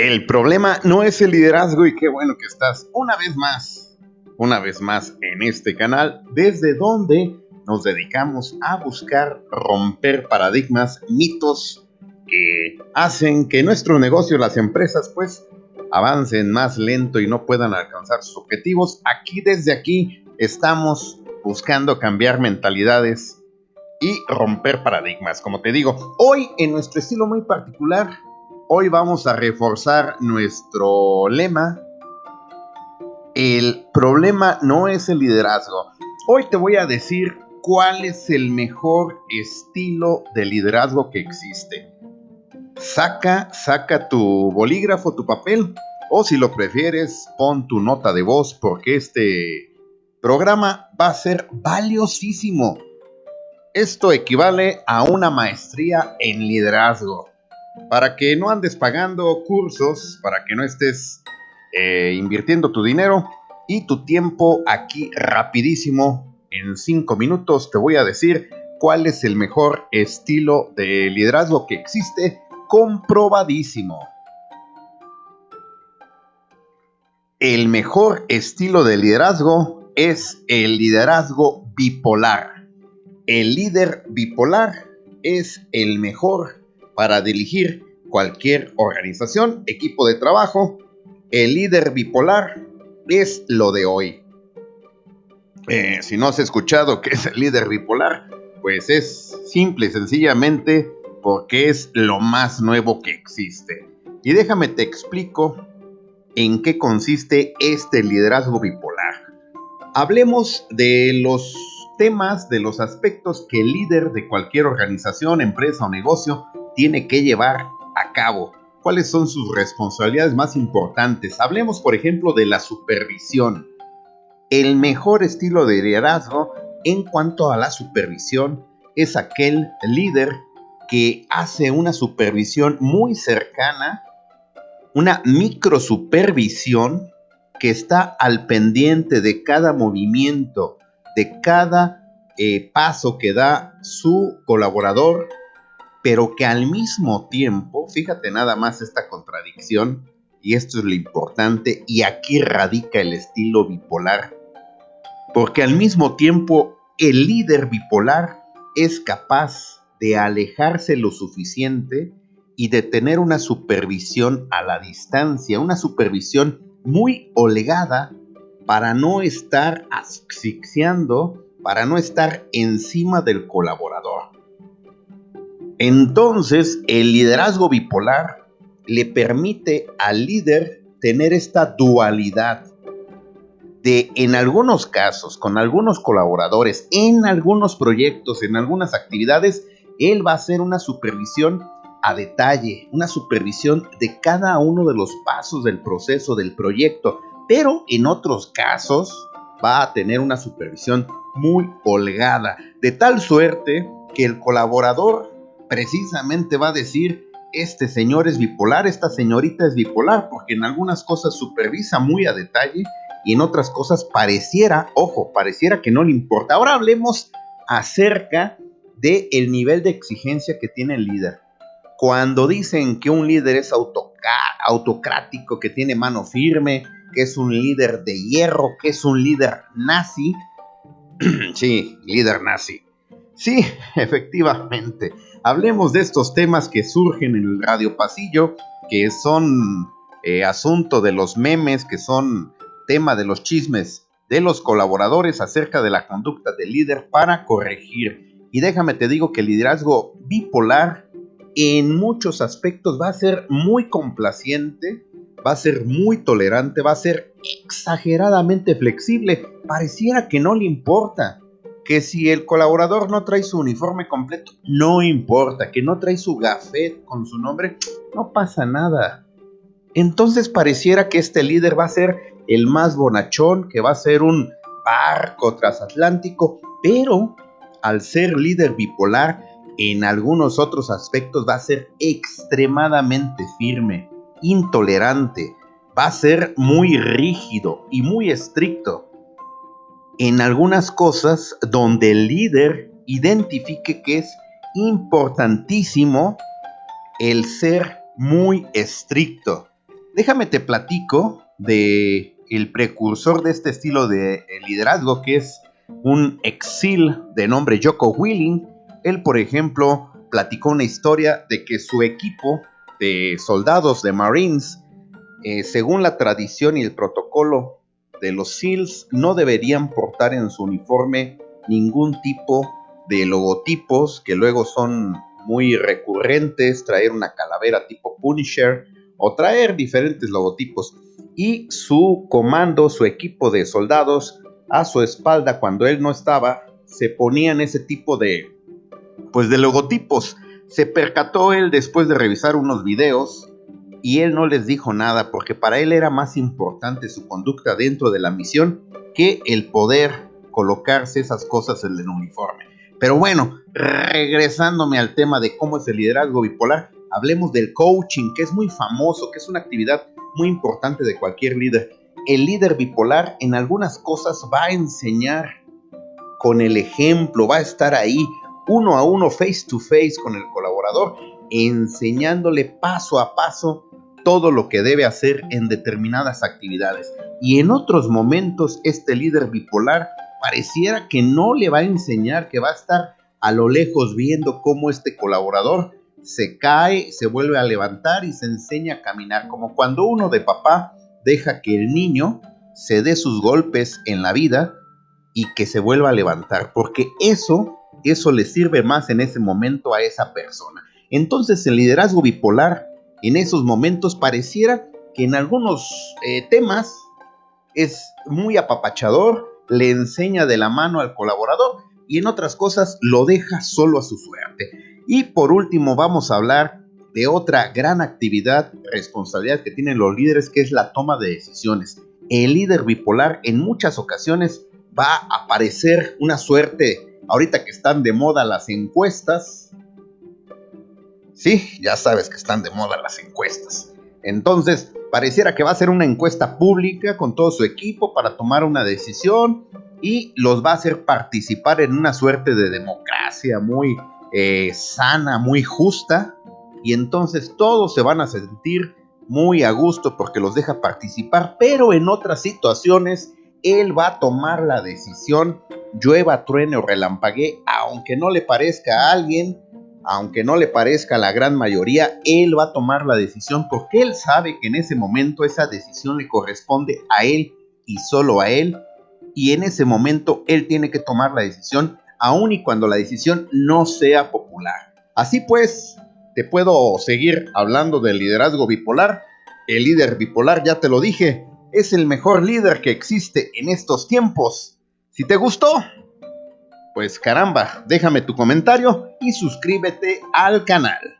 El problema no es el liderazgo y qué bueno que estás una vez más, una vez más en este canal, desde donde nos dedicamos a buscar romper paradigmas, mitos que hacen que nuestro negocio, las empresas, pues avancen más lento y no puedan alcanzar sus objetivos. Aquí desde aquí estamos buscando cambiar mentalidades y romper paradigmas. Como te digo, hoy en nuestro estilo muy particular Hoy vamos a reforzar nuestro lema. El problema no es el liderazgo. Hoy te voy a decir cuál es el mejor estilo de liderazgo que existe. Saca, saca tu bolígrafo, tu papel, o si lo prefieres, pon tu nota de voz porque este programa va a ser valiosísimo. Esto equivale a una maestría en liderazgo para que no andes pagando cursos, para que no estés eh, invirtiendo tu dinero y tu tiempo aquí rapidísimo. En cinco minutos te voy a decir cuál es el mejor estilo de liderazgo que existe, comprobadísimo. El mejor estilo de liderazgo es el liderazgo bipolar. El líder bipolar es el mejor para dirigir cualquier organización, equipo de trabajo. El líder bipolar es lo de hoy. Eh, si no has escuchado qué es el líder bipolar, pues es simple y sencillamente porque es lo más nuevo que existe. Y déjame te explico en qué consiste este liderazgo bipolar. Hablemos de los temas, de los aspectos que el líder de cualquier organización, empresa o negocio tiene que llevar a cabo? ¿Cuáles son sus responsabilidades más importantes? Hablemos, por ejemplo, de la supervisión. El mejor estilo de liderazgo en cuanto a la supervisión es aquel líder que hace una supervisión muy cercana, una micro supervisión que está al pendiente de cada movimiento, de cada eh, paso que da su colaborador pero que al mismo tiempo, fíjate nada más esta contradicción, y esto es lo importante, y aquí radica el estilo bipolar, porque al mismo tiempo el líder bipolar es capaz de alejarse lo suficiente y de tener una supervisión a la distancia, una supervisión muy holgada para no estar asfixiando, para no estar encima del colaborador. Entonces, el liderazgo bipolar le permite al líder tener esta dualidad de, en algunos casos, con algunos colaboradores, en algunos proyectos, en algunas actividades, él va a hacer una supervisión a detalle, una supervisión de cada uno de los pasos del proceso del proyecto, pero en otros casos va a tener una supervisión muy holgada, de tal suerte que el colaborador precisamente va a decir, este señor es bipolar, esta señorita es bipolar, porque en algunas cosas supervisa muy a detalle y en otras cosas pareciera, ojo, pareciera que no le importa. Ahora hablemos acerca del el nivel de exigencia que tiene el líder. Cuando dicen que un líder es autocrático, que tiene mano firme, que es un líder de hierro, que es un líder nazi, sí, líder nazi. Sí, efectivamente. Hablemos de estos temas que surgen en el radio pasillo, que son eh, asunto de los memes, que son tema de los chismes de los colaboradores acerca de la conducta del líder para corregir. Y déjame te digo que el liderazgo bipolar en muchos aspectos va a ser muy complaciente, va a ser muy tolerante, va a ser exageradamente flexible. Pareciera que no le importa que si el colaborador no trae su uniforme completo, no importa, que no trae su gafet con su nombre, no pasa nada. Entonces pareciera que este líder va a ser el más bonachón, que va a ser un barco transatlántico, pero al ser líder bipolar, en algunos otros aspectos va a ser extremadamente firme, intolerante, va a ser muy rígido y muy estricto en algunas cosas donde el líder identifique que es importantísimo el ser muy estricto. Déjame te platico de el precursor de este estilo de liderazgo que es un exil de nombre Joko Willing. Él, por ejemplo, platicó una historia de que su equipo de soldados de Marines, eh, según la tradición y el protocolo de los SEALs, no deberían portar en su uniforme ningún tipo de logotipos que luego son muy recurrentes, traer una calavera tipo Punisher o traer diferentes logotipos. Y su comando, su equipo de soldados, a su espalda cuando él no estaba, se ponían ese tipo de, pues de logotipos. Se percató él después de revisar unos videos y él no les dijo nada porque para él era más importante su conducta dentro de la misión que el poder colocarse esas cosas en el uniforme. Pero bueno, regresándome al tema de cómo es el liderazgo bipolar, hablemos del coaching, que es muy famoso, que es una actividad muy importante de cualquier líder. El líder bipolar en algunas cosas va a enseñar con el ejemplo, va a estar ahí uno a uno, face to face con el colaborador, enseñándole paso a paso todo lo que debe hacer en determinadas actividades. Y en otros momentos este líder bipolar pareciera que no le va a enseñar, que va a estar a lo lejos viendo cómo este colaborador se cae, se vuelve a levantar y se enseña a caminar, como cuando uno de papá deja que el niño se dé sus golpes en la vida y que se vuelva a levantar, porque eso, eso le sirve más en ese momento a esa persona. Entonces el liderazgo bipolar en esos momentos pareciera que en algunos eh, temas es muy apapachador, le enseña de la mano al colaborador y en otras cosas lo deja solo a su suerte. Y por último vamos a hablar de otra gran actividad, responsabilidad que tienen los líderes, que es la toma de decisiones. El líder bipolar en muchas ocasiones va a aparecer una suerte, ahorita que están de moda las encuestas. Sí, ya sabes que están de moda las encuestas. Entonces, pareciera que va a ser una encuesta pública con todo su equipo para tomar una decisión y los va a hacer participar en una suerte de democracia muy eh, sana, muy justa. Y entonces todos se van a sentir muy a gusto porque los deja participar, pero en otras situaciones él va a tomar la decisión, llueva, truene o relampaguee, aunque no le parezca a alguien, aunque no le parezca a la gran mayoría, él va a tomar la decisión porque él sabe que en ese momento esa decisión le corresponde a él y solo a él. Y en ese momento él tiene que tomar la decisión, aun y cuando la decisión no sea popular. Así pues, te puedo seguir hablando del liderazgo bipolar. El líder bipolar, ya te lo dije, es el mejor líder que existe en estos tiempos. Si te gustó, pues caramba, déjame tu comentario y suscríbete al canal.